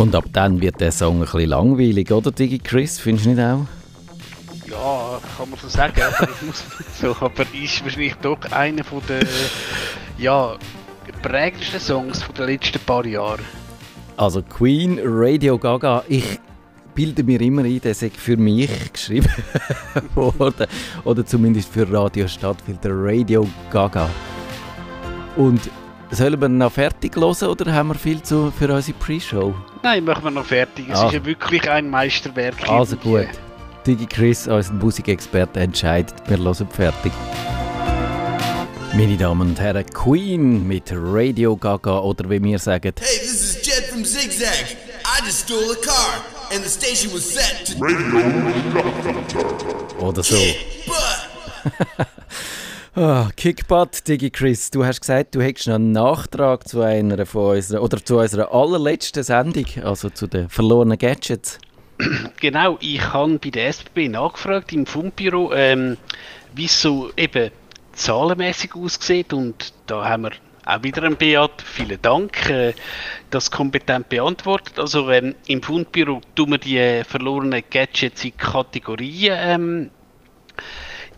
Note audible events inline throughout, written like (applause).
Und ab dann wird der Song ein bisschen langweilig, oder Digi Chris? Findest du nicht auch? Ja, kann man so sagen, aber so. Aber ist wahrscheinlich doch einer von den ja, prägendsten Songs der letzten paar Jahre. Also Queen, Radio Gaga, ich bilde mir immer ein, der sei für mich (laughs) geschrieben worden. Oder zumindest für Radio Stadtfilter Radio Gaga. Und sollen wir noch fertig hören oder haben wir viel zu, für unsere Pre-Show? Nein, machen wir noch fertig. Es ah. ist ja wirklich ein Meisterwerk. Also gut. Digi Chris, unser Musikexperte, entscheidet. Wir hören fertig. Meine Damen und Herren, Queen mit Radio Gaga oder wie wir sagen. Hey, this is Jed from Zigzag. I just stole a car and the station was set to Radio Oder so. (laughs) Oh, Kickbutt, Digi Chris, du hast gesagt, du hättest noch einen Nachtrag zu einer von unserer, oder zu unserer allerletzten Sendung, also zu den verlorenen Gadgets. Genau, ich habe bei der SBB nachgefragt im Fundbüro, ähm, wie es so eben zahlenmäßig aussieht und da haben wir auch wieder ein Beat. Vielen Dank, äh, das kompetent beantwortet. Also ähm, im Fundbüro tun wir die verlorenen Gadgets in Kategorien ähm,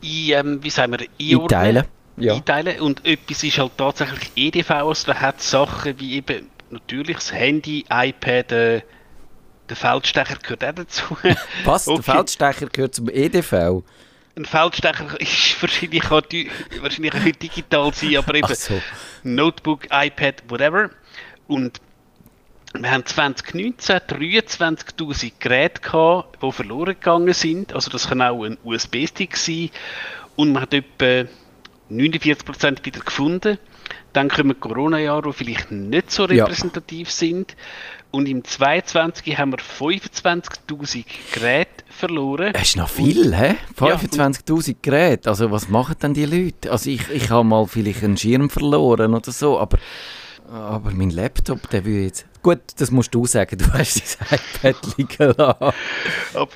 ein, ähm, wie sagen wir, einteilen. Ja. einteilen. Und etwas ist halt tatsächlich EDV, also da hat Sachen wie eben natürlich das Handy, iPad, äh, der Feldstecher gehört auch dazu. (laughs) Was? Okay. Der Feldstecher gehört zum EDV? Ein Feldstecher ist (laughs) wahrscheinlich auch, wahrscheinlich auch digital sein, aber eben so. Notebook, iPad, whatever. Und wir haben 2019 23.000 Geräte gehabt, die verloren gegangen sind. Also das kann auch ein USB-Stick sein. Und man hat etwa 49% wieder gefunden. Dann kommen Corona-Jahre, die vielleicht nicht so repräsentativ ja. sind. Und im 22 haben wir 25.000 Geräte verloren. Das ist noch viel, hä? 25.000 ja. Geräte. Also was machen denn die Leute? Also ich, ich habe mal vielleicht einen Schirm verloren oder so, aber, aber mein Laptop, der will jetzt... Gut, das musst du sagen, du hast dein iPad liegen lassen.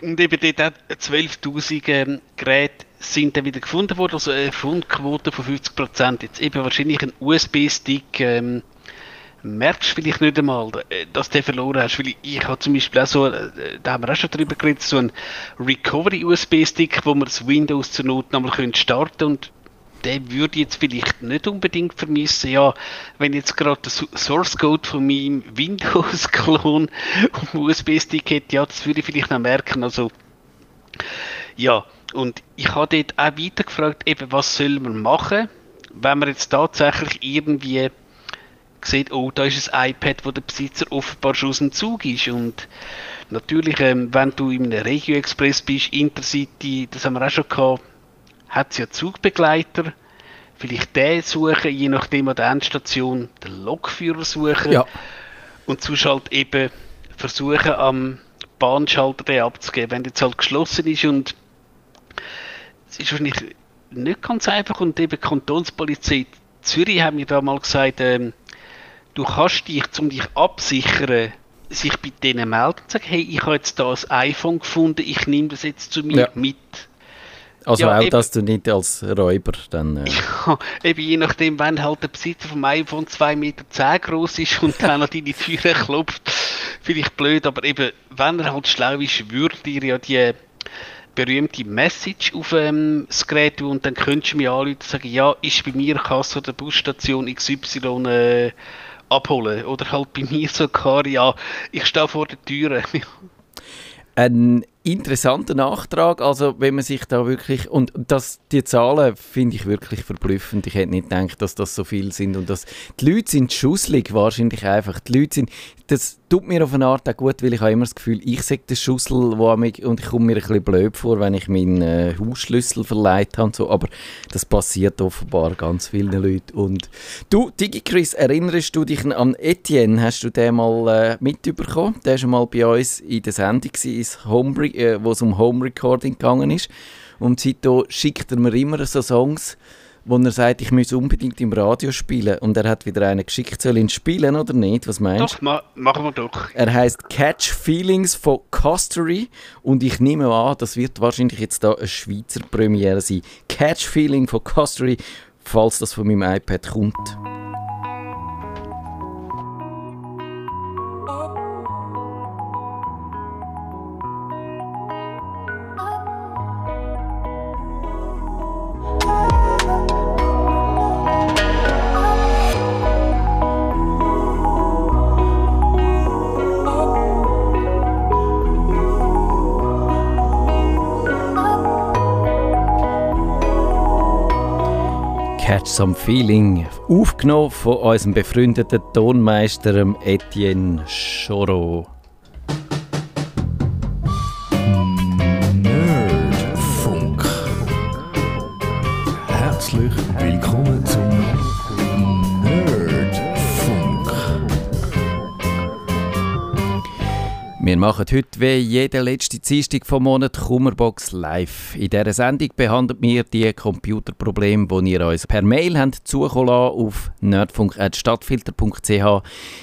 Und eben dort 12'000 ähm, Geräte sind dann wieder gefunden worden, also eine Fundquote von 50%. Jetzt eben wahrscheinlich ein USB-Stick... Ähm, merkst vielleicht nicht einmal, äh, dass du verloren hast. Weil ich, habe zum Beispiel auch so, äh, da haben wir auch schon drüber geredet, so ein Recovery-USB-Stick, wo man das Windows zur Not nochmal starten und den würde ich jetzt vielleicht nicht unbedingt vermissen. Ja, wenn jetzt gerade der Source Code von meinem (laughs) Windows-Klon auf USB-Stick hätte, ja, das würde ich vielleicht noch merken. Also, ja, und ich habe dort auch weiter gefragt, eben, was soll man machen, wenn man jetzt tatsächlich irgendwie sieht, oh, da ist ein iPad, wo der Besitzer offenbar schon aus dem Zug ist. Und natürlich, ähm, wenn du in einem Regio Express bist, Intercity, das haben wir auch schon gehabt, hat es ja Zugbegleiter. Vielleicht den suchen, je nachdem an der Endstation den Lokführer suchen. Ja. Und sonst halt eben versuchen, am Bahnschalter den abzugeben, wenn der jetzt halt geschlossen ist und es ist wahrscheinlich nicht ganz einfach und eben die Kantonspolizei Zürich haben mir da mal gesagt, ähm, du kannst dich, um dich absichern, sich bei denen melden und sagen, hey, ich habe jetzt da ein iPhone gefunden, ich nehme das jetzt zu mir ja. mit. Also ja, auch, eben, dass du nicht als Räuber dann... Äh (laughs) ja, eben je nachdem, wenn halt der Besitzer vom iPhone 2,10 Meter groß ist und (laughs) dann an deine Türe klopft, vielleicht blöd, aber eben, wenn er halt schlau ist, würde dir ja die berühmte Message auf ähm, das Gerät und dann könntest du mir anrufen und sagen, ja, ist bei mir Kasse der Busstation XY äh, abholen. Oder halt bei mir sogar, ja, ich stehe vor der Tür. Ein (laughs) interessanter Nachtrag, also wenn man sich da wirklich, und das, die Zahlen finde ich wirklich verblüffend, ich hätte nicht gedacht, dass das so viel sind und dass die Leute sind schusselig, wahrscheinlich einfach, die Leute sind, das tut mir auf eine Art auch gut, weil ich habe immer das Gefühl, ich sage den Schussel, wo mich, und ich komme mir ein bisschen blöd vor, wenn ich meinen äh, Hausschlüssel verleiht habe, so, aber das passiert offenbar ganz vielen Leuten. Und du, DigiChris, erinnerst du dich an Etienne? Hast du den mal äh, mitbekommen? Der war mal bei uns in der Sendung, Homebrew, äh, wo es um Home Recording gegangen ist. Und seitdem schickt er mir immer so Songs, wo er sagt, ich muss unbedingt im Radio spielen. Und er hat wieder einen geschickt, soll ihn spielen oder nicht? Was meinst du? Doch, ma machen wir doch. Er heißt Catch Feelings von Costery und ich nehme an, das wird wahrscheinlich jetzt da eine Schweizer Premiere sein. Catch Feeling von Costery, falls das von meinem iPad kommt. Catch Some Feeling, aufgenommen von unserem befreundeten Tonmeister Etienne Choro. Wir machen heute wie jede letzte Dienstag vom Monat Kummerbox live. In dieser Sendung behandeln wir die Computerprobleme, die ihr uns per Mail habt zukommen auf nerdfunk.stadtfilter.ch.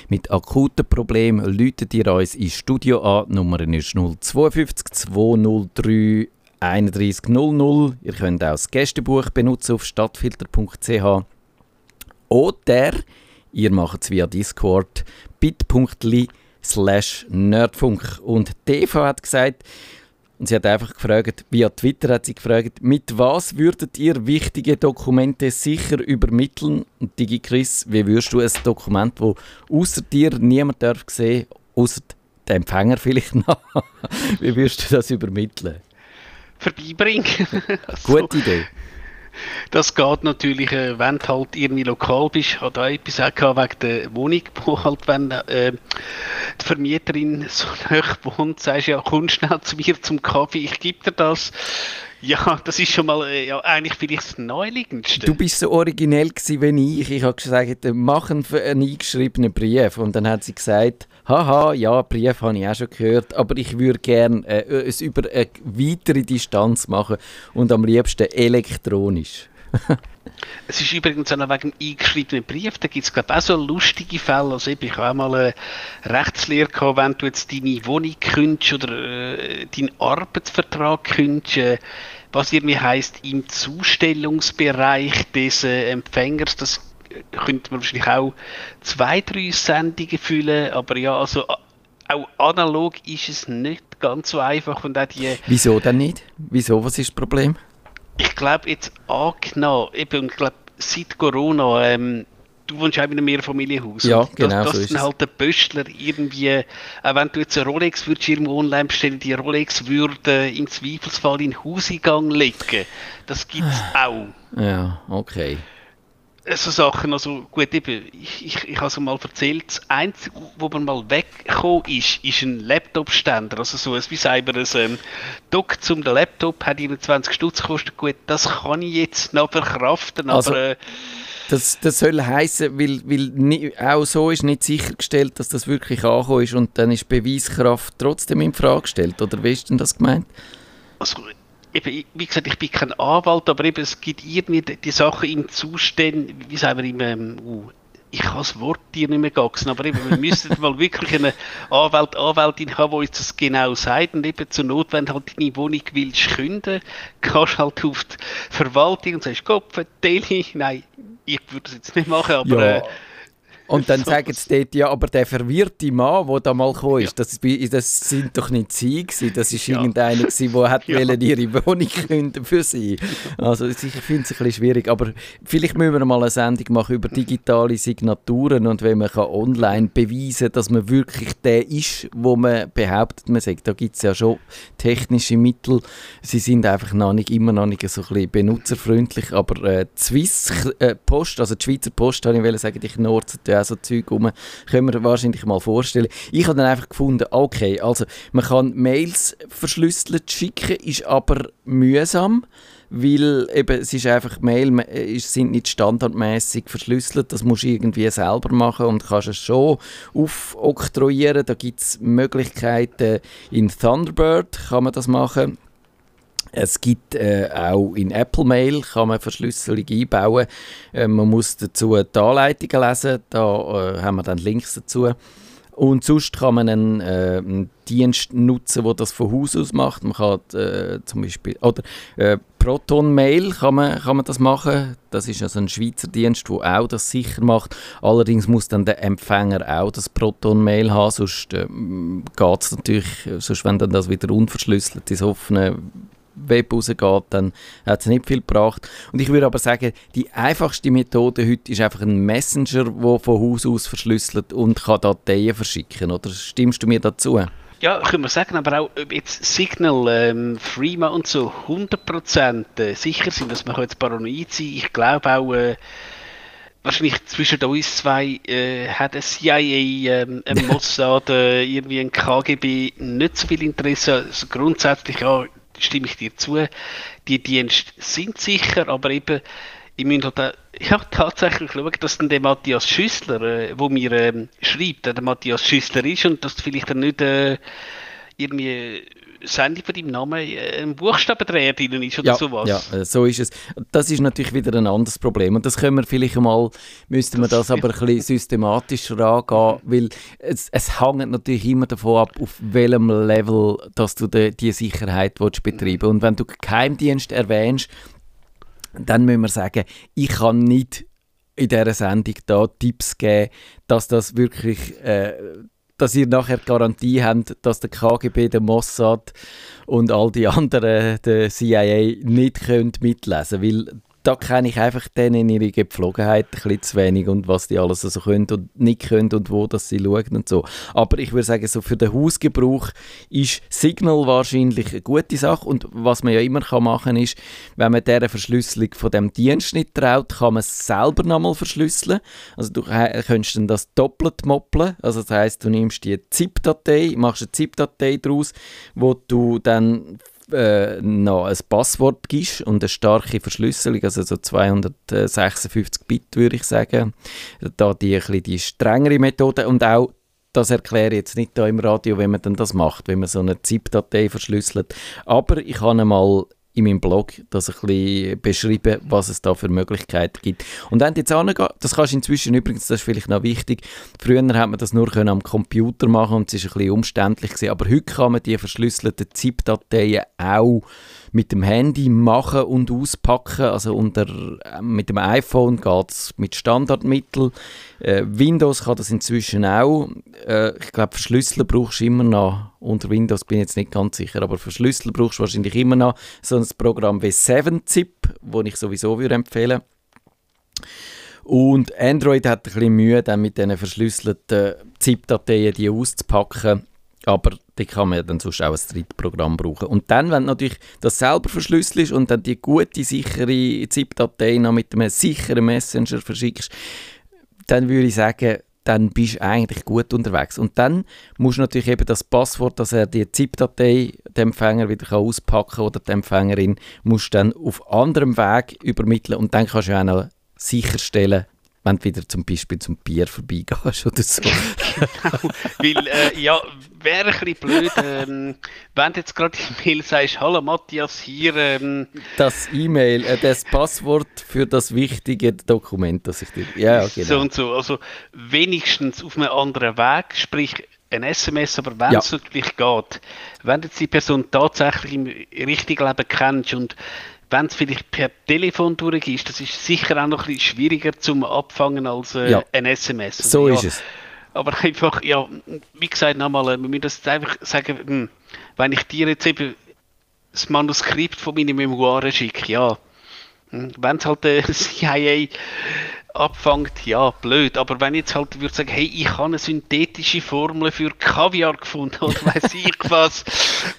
Mit akuten Problemen läutet ihr uns ins Studio an. Die Nummer ist 052 203 3100. Ihr könnt auch das Gästebuch benutzen auf stadtfilter.ch. Oder ihr macht es via Discord bit.ly slash Nerdfunk. Und TV hat gesagt, und sie hat einfach gefragt, via Twitter hat sie gefragt, mit was würdet ihr wichtige Dokumente sicher übermitteln? Und Digi Chris, wie würdest du ein Dokument, wo außer dir niemand darf sehen, außer der Empfänger vielleicht noch, (laughs) wie würdest du das übermitteln? Vorbeibringen. Gute (laughs) Idee. Das geht natürlich, äh, wenn du halt irgendwie lokal bist. Ich hatte auch etwas auch wegen der Wohnung, wo halt, wenn äh, die Vermieterin so (laughs) hoch wohnt, sagst du ja, komm schnell zu mir zum Kaffee, ich gebe dir das. Ja, das ist schon mal äh, ja, eigentlich vielleicht das Neuliegendste. Du bist so originell gewesen wie ich. Ich habe gesagt, mach einen, einen eingeschriebenen Brief. Und dann hat sie gesagt, haha, ja, Brief habe ich auch schon gehört, aber ich würde gerne äh, es über eine weitere Distanz machen und am liebsten elektronisch. (laughs) es ist übrigens auch noch wegen eingeschriebenen Brief, da gibt es glaube ich auch so lustige Fälle, also ich habe auch mal eine Rechtslehre gehabt, wenn du jetzt deine Wohnung kündigst oder äh, deinen Arbeitsvertrag kündigst, äh, was irgendwie heisst, im Zustellungsbereich des äh, Empfängers, das könnte man wahrscheinlich auch zwei, drei Sendungen füllen, aber ja, also auch analog ist es nicht ganz so einfach und auch die... Wieso denn nicht? Wieso, was ist das Problem? Ich glaube jetzt angenommen, eben, ich glaube seit Corona, ähm, du wohnst auch in einem Mehrfamilienhaus. Ja, genau das, das so ist halt der Pöstler irgendwie, auch wenn du jetzt eine Rolex würdest irgendwo online bestellen, die Rolex würde im Zweifelsfall in den Hauseingang legen. Das gibt es auch. Ja, okay so Sachen, also gut, eben, ich, ich, ich habe es mal erzählt, das Einzige, wo man mal weggekommen ist, ist ein Laptop-Ständer, also so ein, wie sagen wir, ein ähm, Dock zum Laptop hat 21 Stutz gekostet, gut, das kann ich jetzt noch verkraften, also, aber... Äh, das, das soll heißen, weil, weil nie, auch so ist nicht sichergestellt, dass das wirklich angekommen ist und dann ist Beweiskraft trotzdem in Frage gestellt, oder wie ist denn das gemeint? Also, eben, wie gesagt, ich bin kein Anwalt, aber eben, es gibt irgendwie die, die Sachen im Zustand, wie sagen wir, im, ähm, uh, ich kann das Wort dir nicht mehr gaxen, aber eben, wir müssten mal wirklich eine Anwalt, Anwältin haben, die uns das genau sagt und eben zur Not, wenn halt deine Wohnung willst künden, kannst halt auf die Verwaltung und sagst, Kopf, Teli, nein, ich würde das jetzt nicht machen, aber... Ja. Äh, und dann so (laughs) sagen sie dort, ja, aber der verwirrte Mann, der da mal gekommen ist, das, das sind doch nicht sie gewesen, das ist (laughs) ja. irgendeiner gewesen, der hat (laughs) ja. ihre Wohnung künden für sie. Also ich finde es ein bisschen schwierig, aber vielleicht müssen wir mal eine Sendung machen über digitale Signaturen und wenn man kann online beweisen dass man wirklich der ist, wo man behauptet, man sagt, da gibt es ja schon technische Mittel, sie sind einfach noch nicht, immer noch nicht so ein bisschen benutzerfreundlich, aber äh, die Swiss äh, Post, also die Schweizer Post, habe ich sagen, ich nutze ja so Zeug rum. Können wir wahrscheinlich mal vorstellen. Ich habe dann einfach gefunden, okay, also man kann Mails verschlüsselt schicken, ist aber mühsam weil eben, es ist einfach Mail es sind nicht standardmäßig verschlüsselt, das musst du irgendwie selber machen und kannst es schon aufoktroyieren. Da gibt es Möglichkeiten in Thunderbird kann man das machen. Es gibt äh, auch in Apple Mail kann man Verschlüsselung einbauen. Äh, man muss dazu die Anleitungen lesen, da äh, haben wir dann Links dazu. Und sonst kann man einen, äh, einen Dienst nutzen, der das von Haus aus macht. Man kann äh, zum Beispiel, oder äh, Proton Mail kann man, kann man das machen. Das ist also ein Schweizer Dienst, der auch das sicher macht. Allerdings muss dann der Empfänger auch das Proton Mail haben, sonst äh, geht es natürlich, sonst wenn dann das wieder unverschlüsselt ins offene Web rausgeht, dann hat es nicht viel gebracht. Und ich würde aber sagen, die einfachste Methode heute ist einfach ein Messenger, der von Haus aus verschlüsselt und kann Dateien verschicken. Oder stimmst du mir dazu? Ja, können wir sagen, aber auch ob jetzt Signal, ähm, Freema und so 100% äh, sicher sind, dass man jetzt paranoid sein Ich glaube auch, äh, wahrscheinlich zwischen uns zwei äh, hat ein CIA, ähm, ein (laughs) Mossad, äh, irgendwie ein KGB nicht so viel Interesse. Also grundsätzlich ja, stimme ich dir zu. Die Dienste sind sicher, aber eben ich muss halt, ja, tatsächlich schauen, dass dann der Matthias Schüssler, äh, wo mir ähm, schreibt, der Matthias Schüssler ist und dass vielleicht dann nicht äh, irgendwie Sendung von deinem Namen äh, ein Buchstabendreher drin ist oder ja, sowas. Ja, äh, so ist es. Das ist natürlich wieder ein anderes Problem. Und das können wir vielleicht mal, müssten wir das, das aber ein bisschen systematischer angehen, weil es, es hängt natürlich immer davon ab, auf welchem Level dass du die, die Sicherheit willst betreiben Und wenn du Geheimdienst erwähnst, dann müssen wir sagen, ich kann nicht in dieser Sendung da Tipps geben, dass das wirklich, äh, dass ihr nachher Garantie habt, dass der KGB, der Mossad und all die anderen, der CIA, nicht könnt mitlesen weil da kenne ich einfach denen ihre Gepflogenheit ein bisschen zu wenig und was die alles so können und nicht können und wo das sie schauen und so. Aber ich würde sagen, so für den Hausgebrauch ist Signal wahrscheinlich eine gute Sache und was man ja immer kann machen ist, wenn man dieser Verschlüsselung von dem Dienst nicht traut, kann man es selber nochmal verschlüsseln. Also du könntest dann das doppelt moppeln, also das heißt, du nimmst die ZIP-Datei, machst eine ZIP-Datei daraus, wo du dann äh, noch ein Passwort gibst und eine starke Verschlüsselung, also so 256 Bit würde ich sagen, da die, ein die strengere Methode und auch das erkläre ich jetzt nicht da im Radio, wenn man dann das macht, wenn man so eine ZIP-Datei verschlüsselt. Aber ich habe einmal in meinem Blog das ein bisschen beschreiben, was es da für Möglichkeiten gibt. Und wenn du jetzt angehst, das kannst du inzwischen übrigens, das ist vielleicht noch wichtig, früher hat man das nur können am Computer machen und es ist ein bisschen umständlich gewesen, aber heute kann man die verschlüsselten ZIP-Dateien auch mit dem Handy machen und auspacken. Also unter, äh, mit dem iPhone geht es mit Standardmitteln. Äh, Windows kann das inzwischen auch. Äh, ich glaube, Verschlüsseln brauchst du immer noch. Unter Windows bin ich jetzt nicht ganz sicher, aber Verschlüsseln brauchst du wahrscheinlich immer noch so ein Programm wie 7-Zip, das ich sowieso würde empfehlen und Android hat ein bisschen Mühe, dann mit diesen verschlüsselten ZIP-Dateien die auszupacken. Aber die kann man ja dann sonst auch als Drittprogramm brauchen. Und dann, wenn natürlich das selber verschlüsselst und dann die gute, sichere ZIP-Datei noch mit einem sicheren Messenger verschickst, dann würde ich sagen, dann bist du eigentlich gut unterwegs. Und dann musst du natürlich eben das Passwort, dass er die ZIP-Datei dem Empfänger wieder auspacken kann oder die Empfängerin, musst du dann auf anderem Weg übermitteln und dann kannst du auch noch sicherstellen, wenn du wieder zum Beispiel zum Bier vorbeigehst oder so. (laughs) genau, weil, äh, ja, wäre ein bisschen blöd, ähm, wenn du jetzt gerade im Mail sagst, hallo Matthias, hier... Ähm, das E-Mail, äh, das Passwort für das wichtige Dokument, das ich dir... Ja, genau. So und so, also wenigstens auf einem anderen Weg, sprich ein SMS, aber wenn es ja. natürlich geht, wenn du die Person tatsächlich im richtigen Leben kennst und wenn es vielleicht per Telefon durchgeht, das ist sicher auch noch ein bisschen schwieriger zum Abfangen als äh, ja. ein SMS. Also, so ja, ist es. Aber einfach, ja, wie gesagt, nochmal, wir müssen das einfach sagen, hm, wenn ich dir jetzt eben das Manuskript von meinen Memoiren schicke, ja, hm, wenn es halt (laughs) der CIA abfängt, ja, blöd. Aber wenn ich jetzt halt würde sagen, hey, ich habe eine synthetische Formel für Kaviar gefunden (laughs) oder weiß ich was,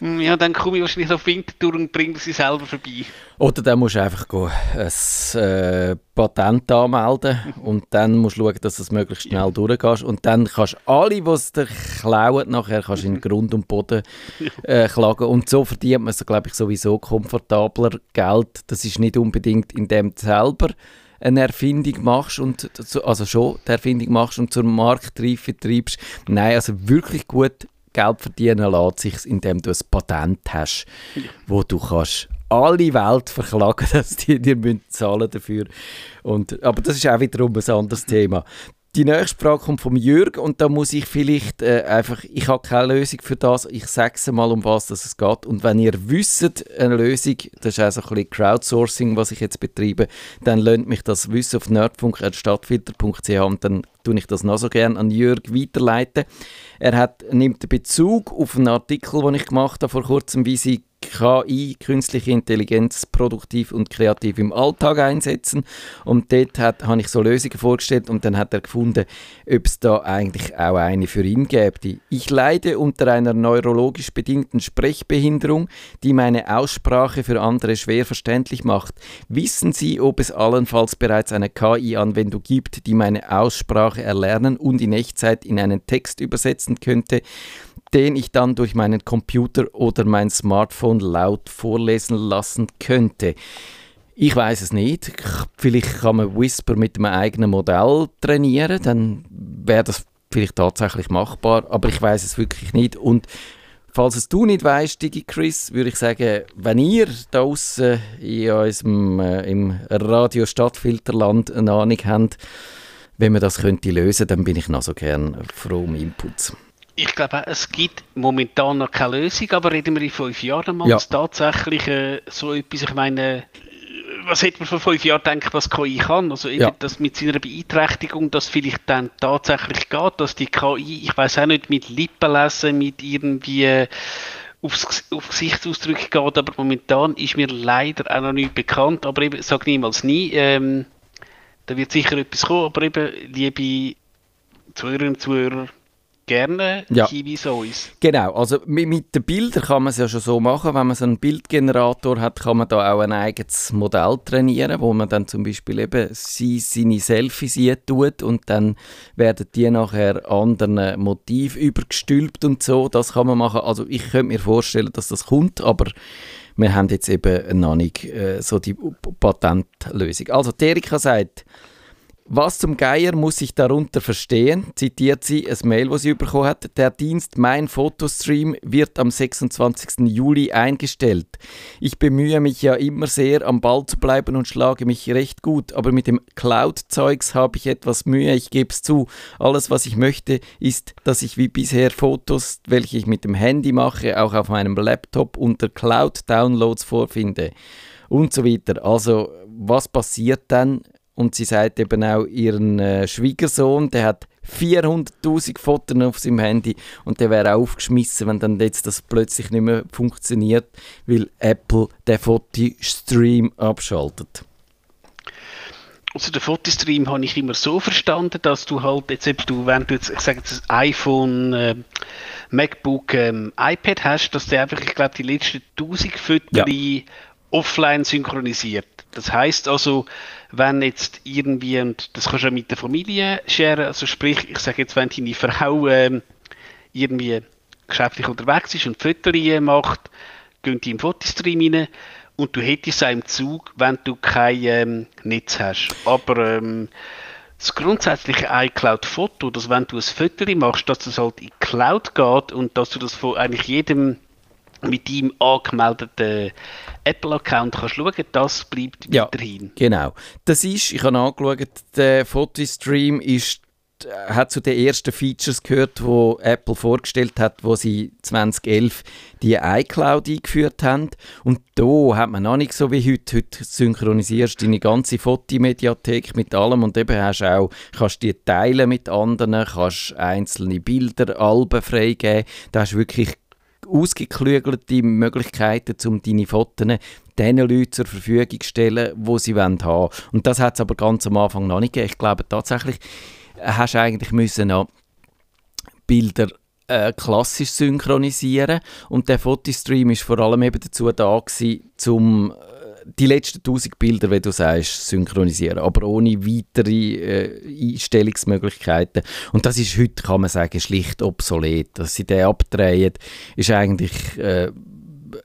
hm, ja, dann komme ich wahrscheinlich auf Winterthur und bringe sie selber vorbei. Oder dann musst du einfach ein äh, Patent anmelden und dann musst du schauen, dass du es möglichst schnell ja. durchgehst und dann kannst du alle, die es dir klauen, nachher kannst in Grund und Boden (laughs) äh, klagen und so verdient man, glaube ich, sowieso komfortabler Geld. Das ist nicht unbedingt in dem selber eine Erfindung machst und also schon die Erfindung machst und zur Marktreife treibst. Nein, also wirklich gut Geld verdienen lässt sich, indem du ein Patent hast, wo du kannst alle Welt verklagen, (laughs) dass die dir zahlen dafür. Und, aber das ist auch wiederum ein anderes Thema. Die nächste Frage kommt von Jürg und da muss ich vielleicht äh, einfach, ich habe keine Lösung für das, ich sage mal, um was es geht. Und wenn ihr wisst, eine Lösung, das ist auch so ein bisschen Crowdsourcing, was ich jetzt betreibe, dann lernt mich das wissen auf nerdfunk.stadtfilter.ch und dann tue ich das noch so gerne an Jürg weiterleiten. Er hat, nimmt Bezug auf einen Artikel, den ich gemacht habe vor kurzem, wie sie KI, künstliche Intelligenz, produktiv und kreativ im Alltag einsetzen. Und dort hat, habe ich so Lösungen vorgestellt und dann hat er gefunden, ob es da eigentlich auch eine für ihn gäbe. Ich leide unter einer neurologisch bedingten Sprechbehinderung, die meine Aussprache für andere schwer verständlich macht. Wissen Sie, ob es allenfalls bereits eine KI-Anwendung gibt, die meine Aussprache erlernen und in Echtzeit in einen Text übersetzen könnte, den ich dann durch meinen Computer oder mein Smartphone laut vorlesen lassen könnte. Ich weiß es nicht. Vielleicht kann man Whisper mit einem eigenen Modell trainieren, dann wäre das vielleicht tatsächlich machbar, aber ich weiß es wirklich nicht. Und falls es du nicht weißt, Digi Chris, würde ich sagen, wenn ihr da draußen in unserem, äh, im Radio Stadtfilterland eine Ahnung habt, wenn man das könnte lösen, dann bin ich noch so gern froh um Inputs. Ich glaube, es gibt momentan noch keine Lösung, aber reden wir in fünf Jahren mal ja. tatsächlich äh, so etwas. Ich meine, was hätte man vor fünf Jahren gedacht, was KI kann? Also eben, ja. dass mit seiner Beeinträchtigung das vielleicht dann tatsächlich geht, dass die KI, ich weiß auch nicht, mit Lippen lesen, mit irgendwie äh, aufs, auf Gesichtsausdrücke geht, aber momentan ist mir leider auch noch nicht bekannt, aber eben, sag niemals nie, ähm, da wird sicher etwas kommen, aber eben, liebe Zuhörerinnen und Zuhörer, gerne ja. Hinweise uns. Genau, also mit, mit, den Bildern kann man es ja schon so machen, wenn man so einen Bildgenerator hat, kann man da auch ein eigenes Modell trainieren, wo man dann zum Beispiel eben sie, seine Selfies tut und dann werden die nachher anderen Motiv übergestülpt und so, das kann man machen. Also ich könnte mir vorstellen, dass das kommt, aber wir haben jetzt eben noch nicht äh, so die Patentlösung. Also Erika sagt, was zum Geier muss ich darunter verstehen? Zitiert sie ein Mail, das sie bekommen hat. Der Dienst Mein Fotostream wird am 26. Juli eingestellt. Ich bemühe mich ja immer sehr, am Ball zu bleiben und schlage mich recht gut, aber mit dem Cloud-Zeugs habe ich etwas Mühe, ich gebe es zu. Alles, was ich möchte, ist, dass ich wie bisher Fotos, welche ich mit dem Handy mache, auch auf meinem Laptop unter Cloud-Downloads vorfinde und so weiter. Also, was passiert dann? Und sie sagt eben auch, ihren äh, Schwiegersohn, der hat 400.000 Fotos auf seinem Handy und der wäre aufgeschmissen, wenn dann jetzt das plötzlich nicht mehr funktioniert, weil Apple den Fotostream abschaltet. Also den Fotostream habe ich immer so verstanden, dass du halt jetzt, du, wenn du jetzt, ich sage jetzt, ein iPhone, äh, MacBook, ähm, iPad hast, dass der einfach, ich glaube, die letzten 1000 Fotos ja. offline synchronisiert. Das heißt also, wenn jetzt irgendwie, und das kannst du ja mit der Familie sharen, also sprich, ich sage jetzt, wenn deine Frau ähm, irgendwie geschäftlich unterwegs ist und Fotos macht, gehen die im Fotostream rein und du hättest es im Zug, wenn du kein ähm, Netz hast. Aber ähm, das grundsätzliche iCloud-Foto, dass wenn du ein Foto machst, dass das halt in die Cloud geht und dass du das von eigentlich jedem mit deinem angemeldeten Apple-Account kannst schauen, das bleibt ja, weiterhin. Genau. Das ist, ich habe angeschaut, der Fotostream ist hat zu den ersten Features gehört, wo Apple vorgestellt hat, wo sie 2011 die iCloud eingeführt haben. Und da hat man noch nicht so wie heute. Heute synchronisierst du deine ganze Fotomediathek mit allem und eben hast auch, kannst die teilen mit anderen, kannst einzelne Bilder, Alben freigeben. Da hast du wirklich ausgeklügelte Möglichkeiten, um deine Fotos den Leuten zur Verfügung zu stellen, die sie haben wollen. Und das hat es aber ganz am Anfang noch nicht gegeben. Ich glaube tatsächlich, hast du eigentlich müssen noch Bilder äh, klassisch synchronisieren und der Fotostream ist vor allem eben dazu da gewesen, um die letzten 1000 Bilder, wie du sagst, synchronisieren, aber ohne weitere äh, Einstellungsmöglichkeiten. Und das ist heute, kann man sagen, schlicht obsolet. Dass sie den abdrehen, ist eigentlich äh,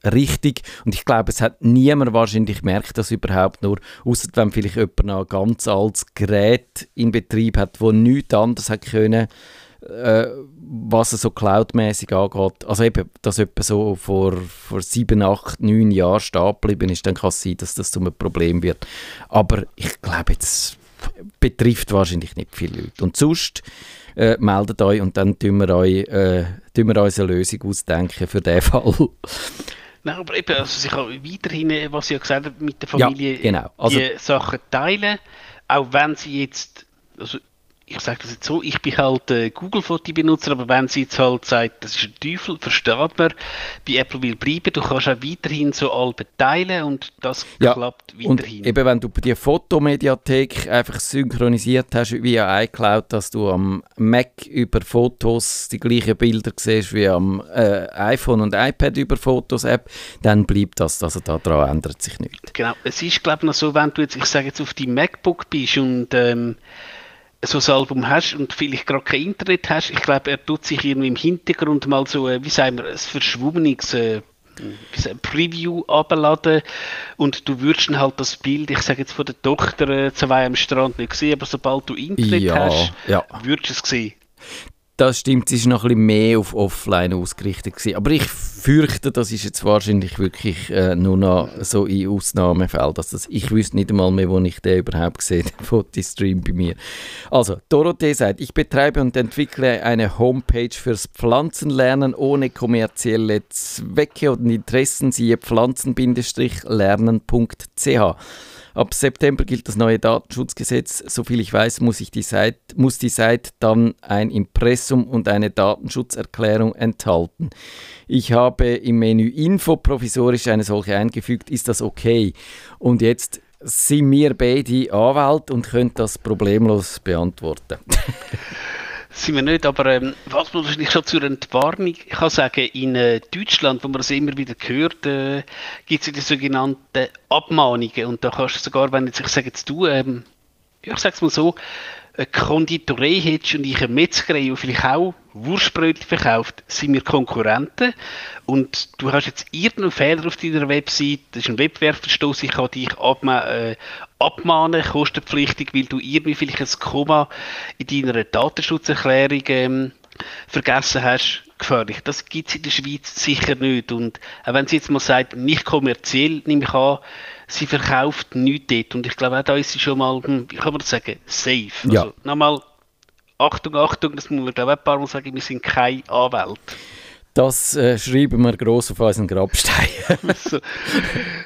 richtig. Und ich glaube, es hat niemand wahrscheinlich gemerkt, dass überhaupt nur, außer wenn vielleicht jemand ein ganz altes Gerät in Betrieb hat, wo nichts anderes hat können äh, was es so cloudmäßig angeht. Also eben, dass etwa so vor, vor sieben, acht, neun Jahren stehen geblieben ist, dann kann es sein, dass das zu einem Problem wird. Aber ich glaube, jetzt betrifft wahrscheinlich nicht viele Leute. Und sonst äh, meldet euch und dann tun wir, euch, äh, tun wir uns eine Lösung ausdenken für diesen (laughs) Fall. Nein, aber eben, also sich auch weiterhin, was Sie ja gesagt haben, mit der Familie ja, genau. also, die Sachen teilen, auch wenn sie jetzt, also ich sage das jetzt so, ich bin halt äh, Google-Foto-Benutzer, aber wenn sie jetzt halt sagt, das ist ein Teufel, versteht man, bei Apple will bleiben, du kannst auch weiterhin so Alben teilen und das Ja, klappt Und weiterhin. eben, wenn du die Fotomediathek einfach synchronisiert hast via iCloud, dass du am Mac über Fotos die gleichen Bilder siehst wie am äh, iPhone und iPad über Fotos-App, dann bleibt das. Also daran ändert sich nichts. Genau, es ist glaube ich noch so, wenn du jetzt, ich sage jetzt auf deinem MacBook bist und ähm, so ein Album hast und vielleicht gerade kein Internet hast, ich glaube, er tut sich irgendwie im Hintergrund mal so, äh, wie sagen wir, ein verschwommenes äh, Preview abladen und du würdest dann halt das Bild, ich sage jetzt von der Tochter äh, zu am Strand nicht sehen, aber sobald du Internet Ja, hast, ja. würdest du es sehen. Das stimmt, es ist noch ein bisschen mehr auf Offline ausgerichtet gewesen. Aber ich fürchte, das ist jetzt wahrscheinlich wirklich äh, nur noch so in Ausnahmefällen. Dass das, ich wüsste nicht einmal mehr, wo ich den überhaupt sehe, (laughs) den Fotostream bei mir. Also, Dorothee sagt, ich betreibe und entwickle eine Homepage fürs Pflanzenlernen ohne kommerzielle Zwecke und Interessen, siehe pflanzen-lernen.ch. Ab September gilt das neue Datenschutzgesetz. Soviel ich weiß, muss, ich die Seite, muss die Seite dann ein Impressum und eine Datenschutzerklärung enthalten. Ich habe im Menü Info provisorisch eine solche eingefügt. Ist das okay? Und jetzt sind wir beide Anwälte und können das problemlos beantworten. (laughs) sind wir nicht, aber ähm, was man wahrscheinlich schon zur Entwarnung kann sagen, in äh, Deutschland, wo man das immer wieder hört, äh, gibt es ja die sogenannten Abmahnungen. Und da kannst du sogar, wenn jetzt, ich sage jetzt du, ähm, ich sag's mal so, eine Konditorei hättest und ich eine Metzgerei, die vielleicht auch Wurstbrötchen verkauft, sind wir Konkurrenten und du hast jetzt irgendeinen Fehler auf deiner Website, das ist ein Wettbewerbsverstoß, ich kann dich abma äh, abmahnen, kostenpflichtig, weil du irgendwie vielleicht ein Komma in deiner Datenschutzerklärung ähm, vergessen hast, gefährlich. Das gibt es in der Schweiz sicher nicht. Und auch wenn sie jetzt mal sagt, nicht kommerziell, nehme ich an, sie verkauft nichts dort. Und ich glaube, auch da ist sie schon mal, hm, wie kann man das sagen, safe. Ja. Also, nochmal, Achtung, Achtung, das muss man glaube ich auch ein paar Mal sagen, wir sind kein Anwalt. Das äh, schreiben wir gross auf unseren Grabstein. (laughs) so.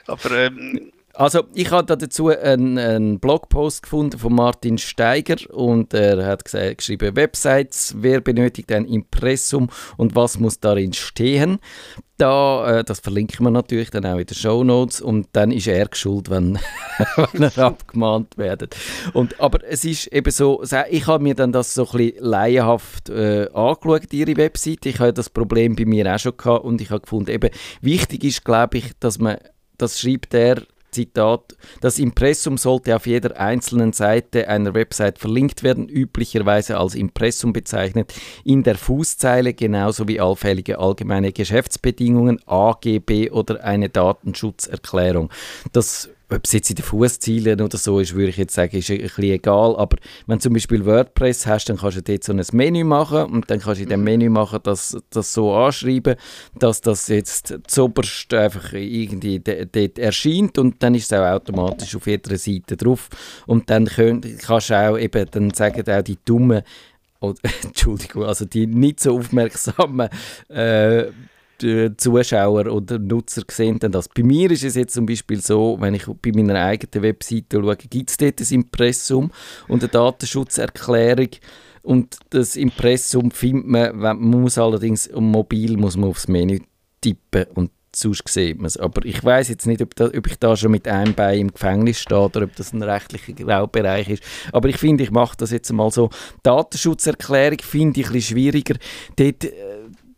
Aber ähm, Also, ich habe dazu einen, einen Blogpost gefunden von Martin Steiger und er hat geschrieben, Websites, wer benötigt ein Impressum und was muss darin stehen. Da, äh, das verlinken wir natürlich dann auch in den Show Notes und dann ist er geschuld, wenn, (laughs) wenn er abgemahnt wird. Und, aber es ist eben so, ich habe mir dann das so ein bisschen laienhaft äh, angeschaut, ihre Webseite. Ich habe das Problem bei mir auch schon gehabt und ich habe gefunden, eben wichtig ist, glaube ich, dass man, das schreibt er, Zitat, das Impressum sollte auf jeder einzelnen Seite einer Website verlinkt werden, üblicherweise als Impressum bezeichnet, in der Fußzeile genauso wie allfällige allgemeine Geschäftsbedingungen, AGB oder eine Datenschutzerklärung. Das ob es jetzt in den Fußzielen oder so ist, würde ich jetzt sagen, ist ein bisschen egal. Aber wenn du zum Beispiel WordPress hast, dann kannst du dort so ein Menü machen und dann kannst du in dem Menü machen, dass das so anschreiben, dass das jetzt zuoberst einfach irgendwie dort erscheint und dann ist es auch automatisch auf jeder Seite drauf. Und dann könnt, kannst du auch eben, dann sagen auch die dummen oder, (laughs) Entschuldigung, also die nicht so aufmerksamen äh, die Zuschauer oder Nutzer sehen dann das. Bei mir ist es jetzt zum Beispiel so, wenn ich bei meiner eigenen Webseite schaue, gibt es dort ein Impressum und eine Datenschutzerklärung und das Impressum findet man, man muss allerdings am Mobil muss man aufs Menü tippen und sonst sieht man es. Aber ich weiß jetzt nicht, ob, da, ob ich da schon mit einem Bein im Gefängnis stehe oder ob das ein rechtlicher Graubereich ist. Aber ich finde, ich mache das jetzt mal so. Datenschutzerklärung finde ich ein bisschen schwieriger. Dort, äh,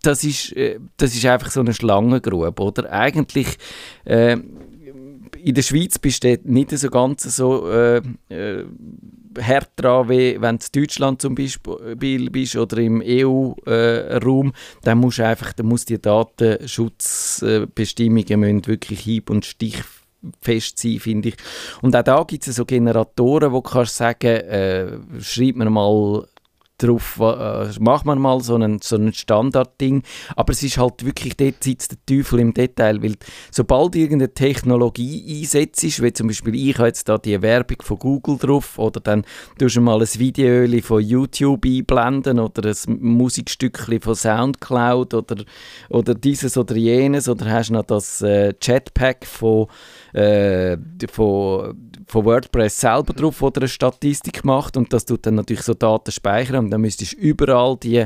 das ist, äh, das ist einfach so eine Schlangengrube, oder? Eigentlich äh, in der Schweiz bist du nicht so ganz so äh, äh, hart dran, wie wenn du in Deutschland zum Beispiel bist oder im EU-Raum, dann musst du einfach, dann muss die Datenschutzbestimmungen wirklich hieb- und stichfest sein, finde ich. Und auch da gibt es so Generatoren, wo du kannst sagen, äh, schreib mir mal drauf, äh, machen wir mal so einen, so einen Standardding. Aber es ist halt wirklich, dort sitzt der Teufel im Detail, weil sobald irgendeine Technologie einsetzt, wie zum Beispiel ich habe jetzt da die Werbung von Google drauf oder dann tust du mal ein Video von YouTube einblenden oder ein Musikstückchen von Soundcloud oder, oder dieses oder jenes oder hast noch das äh, Chatpack von äh, von, von WordPress selber drauf, wo eine Statistik macht und das tut dann natürlich so Daten speichern und dann müsstest du überall die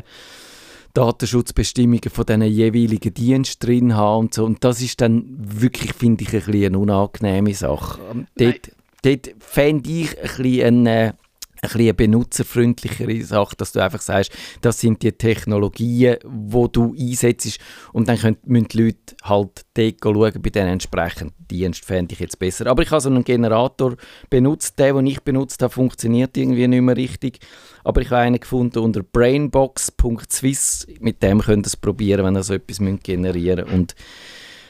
Datenschutzbestimmungen von diesen jeweiligen Diensten drin haben und so. Und das ist dann wirklich, finde ich, ein eine unangenehme Sache. Dort, dort fände ich ein bisschen eine, ein bisschen benutzerfreundlichere Sache, dass du einfach sagst, das sind die Technologien, die du einsetzt und dann können, müssen die Leute halt dort schauen bei den entsprechenden Diensten, fände ich jetzt besser. Aber ich habe so einen Generator benutzt, der, den ich benutzt habe, funktioniert irgendwie nicht mehr richtig, aber ich habe einen gefunden unter brainbox.swiss, mit dem könnt ihr es probieren, wenn ihr so etwas generieren müsst. und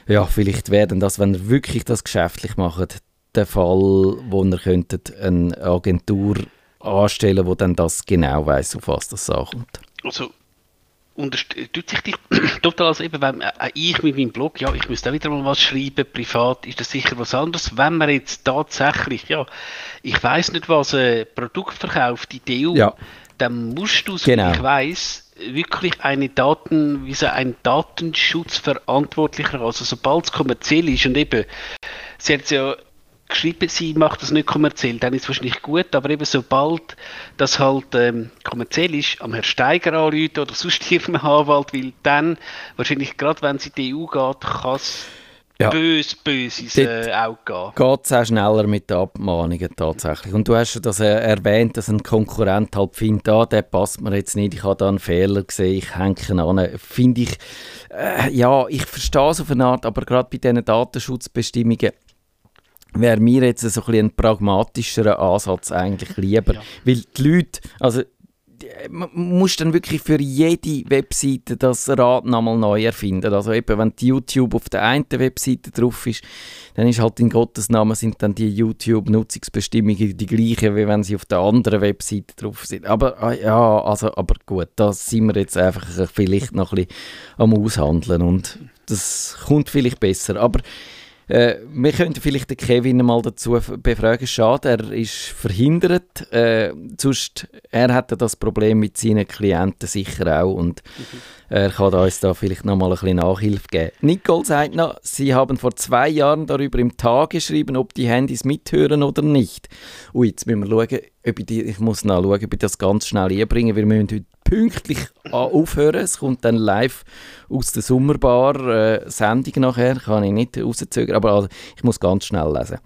ja, vielleicht werden das, wenn ihr wirklich das geschäftlich macht, der Fall, wo ihr könntet eine Agentur anstellen, wo dann das genau weiß, auf was das ankommt. Also tut sich dich (coughs) total, also eben, wenn äh, ich mit meinem Blog, ja, ich müsste auch wieder mal was schreiben, privat, ist das sicher was anderes. Wenn man jetzt tatsächlich, ja, ich weiß nicht was, ein Produkt verkauft die EU, ja. dann musst du, so genau. ich weiß wirklich eine Daten, wie so ein Datenschutzverantwortlicher, also sobald es kommerziell ist und eben, sie hat ja geschrieben, sie macht das nicht kommerziell, dann ist es wahrscheinlich gut, aber eben sobald das halt ähm, kommerziell ist, am Herrn Steiger anrufen oder (laughs) sonst irgendeinem Anwalt, weil dann, wahrscheinlich gerade wenn sie in die EU geht, kann es ja. bös, bös ins äh, Auge gehen. Geht es auch schneller mit den Abmahnungen tatsächlich. Und du hast das äh, erwähnt, dass ein Konkurrent halt findet, ah, der passt mir jetzt nicht, ich habe da einen Fehler gesehen, ich hänge ihn an. Finde ich, äh, ja, ich verstehe es auf eine Art, aber gerade bei diesen Datenschutzbestimmungen, wäre mir jetzt so ein, ein pragmatischerer Ansatz eigentlich lieber. Ja. Weil die Leute, also man muss dann wirklich für jede Webseite das Rad nochmal neu erfinden. Also eben, wenn YouTube auf der einen Webseite drauf ist, dann ist halt in Gottes Namen sind dann die YouTube-Nutzungsbestimmungen die gleichen, wie wenn sie auf der anderen Webseite drauf sind. Aber ah, ja, also, aber gut, da sind wir jetzt einfach vielleicht noch ein bisschen am Aushandeln und das kommt vielleicht besser. Aber äh, wir könnten vielleicht den Kevin mal dazu befragen. Schade, er ist verhindert. Äh, sonst, er hätte das Problem mit seinen Klienten sicher auch und mhm. er kann uns da vielleicht noch mal ein bisschen Nachhilfe geben. Nicole sagt noch, Sie haben vor zwei Jahren darüber im Tag geschrieben, ob die Handys mithören oder nicht. Ui, jetzt müssen wir schauen, ob ich, die, ich muss nachschauen, ob ich das ganz schnell einbringen, wir müssen heute pünktlich aufhören. Es kommt dann live aus der Sommerbar äh, Sendung nachher, kann ich nicht rauszögern, aber also, ich muss ganz schnell lesen.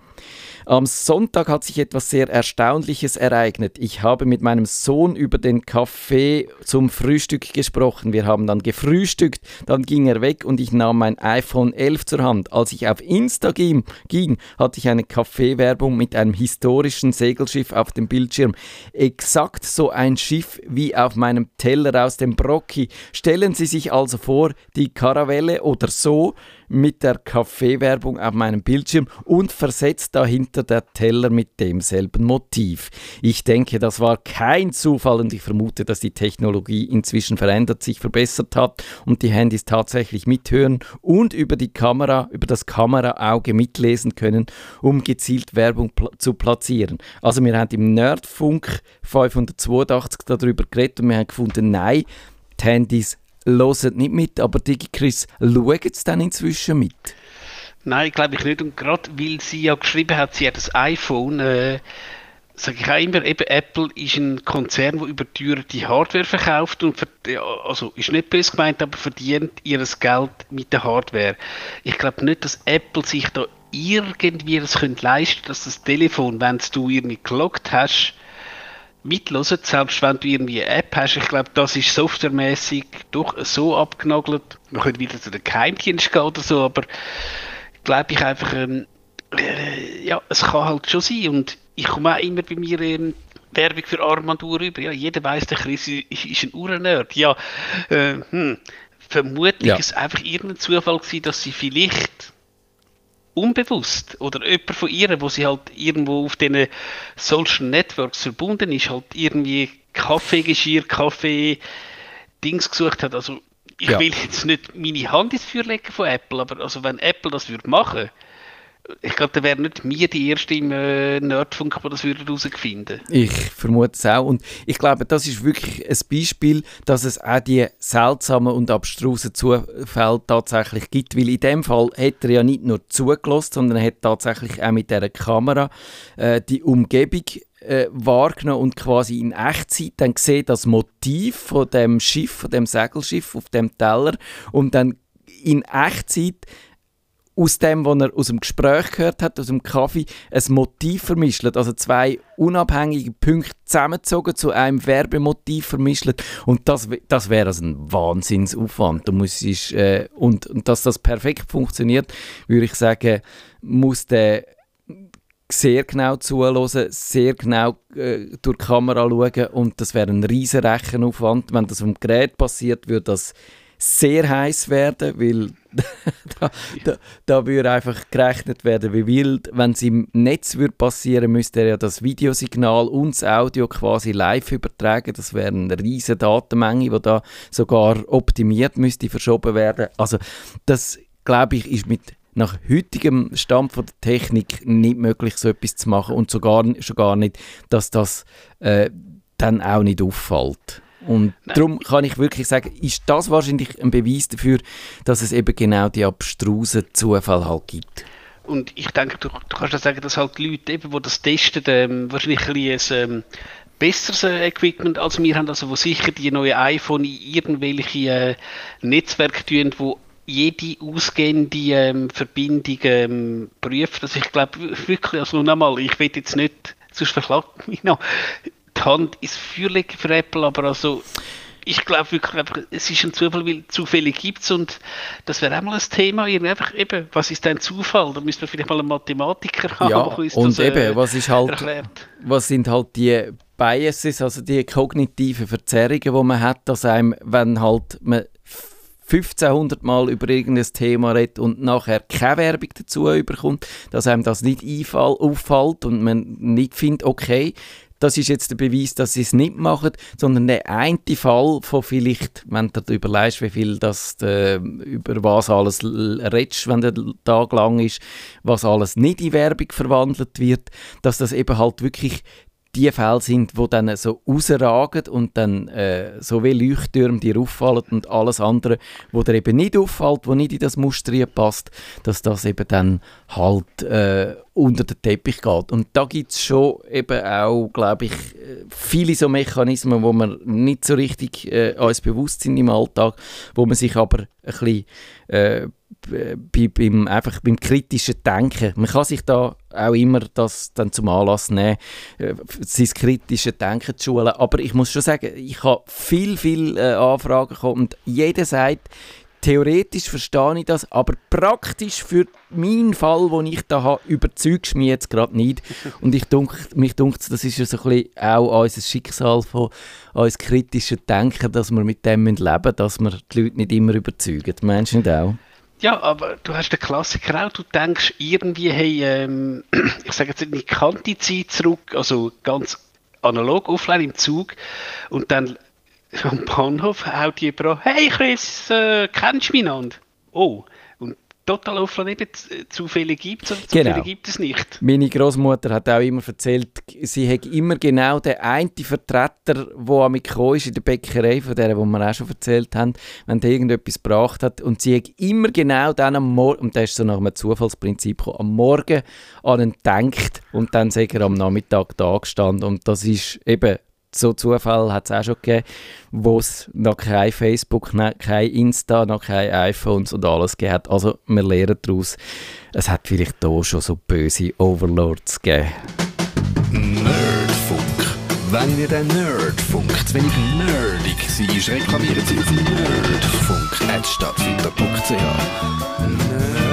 Am Sonntag hat sich etwas sehr Erstaunliches ereignet. Ich habe mit meinem Sohn über den Kaffee zum Frühstück gesprochen. Wir haben dann gefrühstückt, dann ging er weg und ich nahm mein iPhone 11 zur Hand. Als ich auf Insta ging, hatte ich eine Kaffeewerbung mit einem historischen Segelschiff auf dem Bildschirm. Exakt so ein Schiff wie auf meinem Teller aus dem Brocchi. Stellen Sie sich also vor, die Karavelle oder so mit der Kaffeewerbung auf meinem Bildschirm und versetzt dahinter der Teller mit demselben Motiv. Ich denke, das war kein Zufall und ich vermute, dass die Technologie inzwischen verändert, sich verbessert hat und die Handys tatsächlich mithören und über die Kamera, über das Kameraauge mitlesen können, um gezielt Werbung pl zu platzieren. Also wir haben im Nerdfunk 582 darüber geredet und wir haben gefunden, nein, die Handys hören nicht mit, aber DigiChris, schauen sie dann inzwischen mit? Nein, glaube ich nicht. Und gerade weil sie ja geschrieben hat, sie hat das iPhone, äh, sage ich auch immer, eben Apple ist ein Konzern, der überteuerte Hardware verkauft und also ist nicht böse gemeint, aber verdient ihr Geld mit der Hardware. Ich glaube nicht, dass Apple sich da irgendwie das könnte leisten, dass das Telefon, wenn du irgendwie gelockt hast, mithören, selbst wenn du irgendwie eine App hast. Ich glaube, das ist softwaremäßig doch so abgenagelt. Man könnte wieder zu den Geheimdienst gehen oder so, aber glaube ich einfach, ähm, äh, ja, es kann halt schon sein. Und ich komme auch immer bei mir ähm, Werbung für Armbanduhr rüber. Ja, jeder weiß, der Chris ist, ist ein Uhrennerd. Ja, äh, hm, vermutlich ja. ist es einfach irgendein Zufall gewesen, dass sie vielleicht unbewusst oder jemand von ihr, wo sie halt irgendwo auf diesen Social Networks verbunden ist, halt irgendwie Kaffeegeschirr, Kaffee Dings gesucht hat. Also ich Ja. will jetzt nicht meine Hand ins Feuer legen von Apple, aber also wenn Apple das würde machen, ich glaube, dann wäre nicht mir die erste im äh, Nerdfunk, die das würde herausfinden. Ich vermute es auch. Und ich glaube, das ist wirklich ein Beispiel, dass es auch die seltsamen und abstrusen Zufälle tatsächlich gibt. Weil in dem Fall hat er ja nicht nur zugelassen, sondern er hat tatsächlich auch mit dieser Kamera äh, die Umgebung äh, wahrgenommen und quasi in Echtzeit dann gesehen, das Motiv von dem Schiff, von dem Segelschiff auf dem Teller und dann in Echtzeit aus dem, was er aus dem Gespräch gehört hat, aus dem Kaffee, ein Motiv vermischt. Also zwei unabhängige Punkte zusammengezogen, zu einem Werbemotiv vermischt. Und das, das wäre also ein Wahnsinnsaufwand. Du musst, äh, und, und dass das perfekt funktioniert, würde ich sagen, muss der sehr genau zuhören, sehr genau äh, durch die Kamera schauen und das wäre ein riesen Rechenaufwand. Wenn das am Gerät passiert, würde das sehr heiß werden, weil (laughs) da, da, da würde einfach gerechnet werden wie wild. Wenn es im Netz würde passieren, müsste er ja das Videosignal und das Audio quasi live übertragen. Das wäre eine riesige Datenmenge, die da sogar optimiert müsste verschoben werden. Also das, glaube ich, ist mit nach heutigem Stand von der Technik nicht möglich, so etwas zu machen und sogar schon gar nicht, dass das äh, dann auch nicht auffällt. Und darum kann ich wirklich sagen, ist das wahrscheinlich ein Beweis dafür, dass es eben genau die abstrusen Zufälle halt gibt. Und ich denke, du, du kannst ja sagen, dass halt die Leute, eben, die das testen, ähm, wahrscheinlich ein bisschen ähm, besseres äh, Equipment als wir haben, also wo sicher die neuen iPhone in irgendwelche äh, Netzwerke tun, wo jede ausgehende ähm, Verbindung ähm, prüft. Also ich glaube wirklich, also nochmal, ich will jetzt nicht, sonst verschlagt mich noch, die Hand ins Feuer legen für Apple, aber also ich glaube wirklich einfach, es ist ein Zufall, weil Zufälle gibt es und das wäre auch mal ein Thema. Einfach eben, was ist denn Zufall? Da müsste man vielleicht mal einen Mathematiker haben, Ja, der uns und das, äh, eben, was ist halt, erklärt. was sind halt die Biases, also die kognitiven Verzerrungen, die man hat, dass einem, wenn halt man 1500 Mal über irgendein Thema redet und nachher keine Werbung dazu überkommt, dass einem das nicht auffällt und man nicht findet, okay, das ist jetzt der Beweis, dass sie es nicht machen, sondern der eine Fall von vielleicht, wenn du dir überlegst, wie viel das, äh, über was alles redest, wenn der Tag lang ist, was alles nicht in Werbung verwandelt wird, dass das eben halt wirklich die Fälle sind, die dann so rausragen und dann äh, so wie Leuchttürme dir auffallen und alles andere, wo dir eben nicht auffällt, wo nicht in das Muster passt, dass das eben dann halt äh, unter den Teppich geht. Und da gibt es schon eben auch, glaube ich, viele so Mechanismen, wo man nicht so richtig äh, uns bewusst sind im Alltag, wo man sich aber ein bisschen äh, bei, beim, einfach beim kritischen Denken. Man kann sich da auch immer das dann zum Anlass nehmen, äh, sein kritische Denken zu schulen. Aber ich muss schon sagen, ich habe viel, viel äh, Anfragen bekommen und jeder sagt, theoretisch verstehe ich das, aber praktisch für meinen Fall, den ich da habe, überzeugst du mich jetzt gerade nicht. Und ich dunk, mich dunkt, das ist ja so ein bisschen auch unser Schicksal von uns kritischen Denken, dass wir mit dem leben müssen, dass wir die Leute nicht immer überzeugen. Meinst du nicht auch? Ja, aber du hast den Klassiker auch, du denkst irgendwie, hey, ähm, (clears throat) ich sage jetzt in die bekannte Zeit zurück, also ganz analog offline im Zug und dann (laughs) am Bahnhof haut jemand an, hey Chris, äh, kennst du mich noch? Oh, total offline eben Z- Zufälle gibt es oder Zufälle Genau. gibt es nicht. Meine Großmutter hat auch immer erzählt, sie hat immer genau den einen Vertreter, der am gekommen ist in der Bäckerei, von der, wo wir auch schon erzählt haben, wenn der irgendetwas gebracht hat. Und sie hat immer genau dann am Morgen, und das ist so nach einem Zufallsprinzip gekommen, am Morgen an ihn gedacht und dann ist er am Nachmittag da gestanden. Und das ist eben so Zufall hat es auch schon gegeben, wo es noch kein Facebook, ne- kein Insta, noch kein iPhones und alles gegeben hat. Also wir lernen daraus, es hat vielleicht da schon so böse Overlords gegeben. Nerdfunk. Wenn ihr den Nerdfunk zu wenig nerdig seid, reklamiert sie auf nerdfunk.stadtfinder.ch.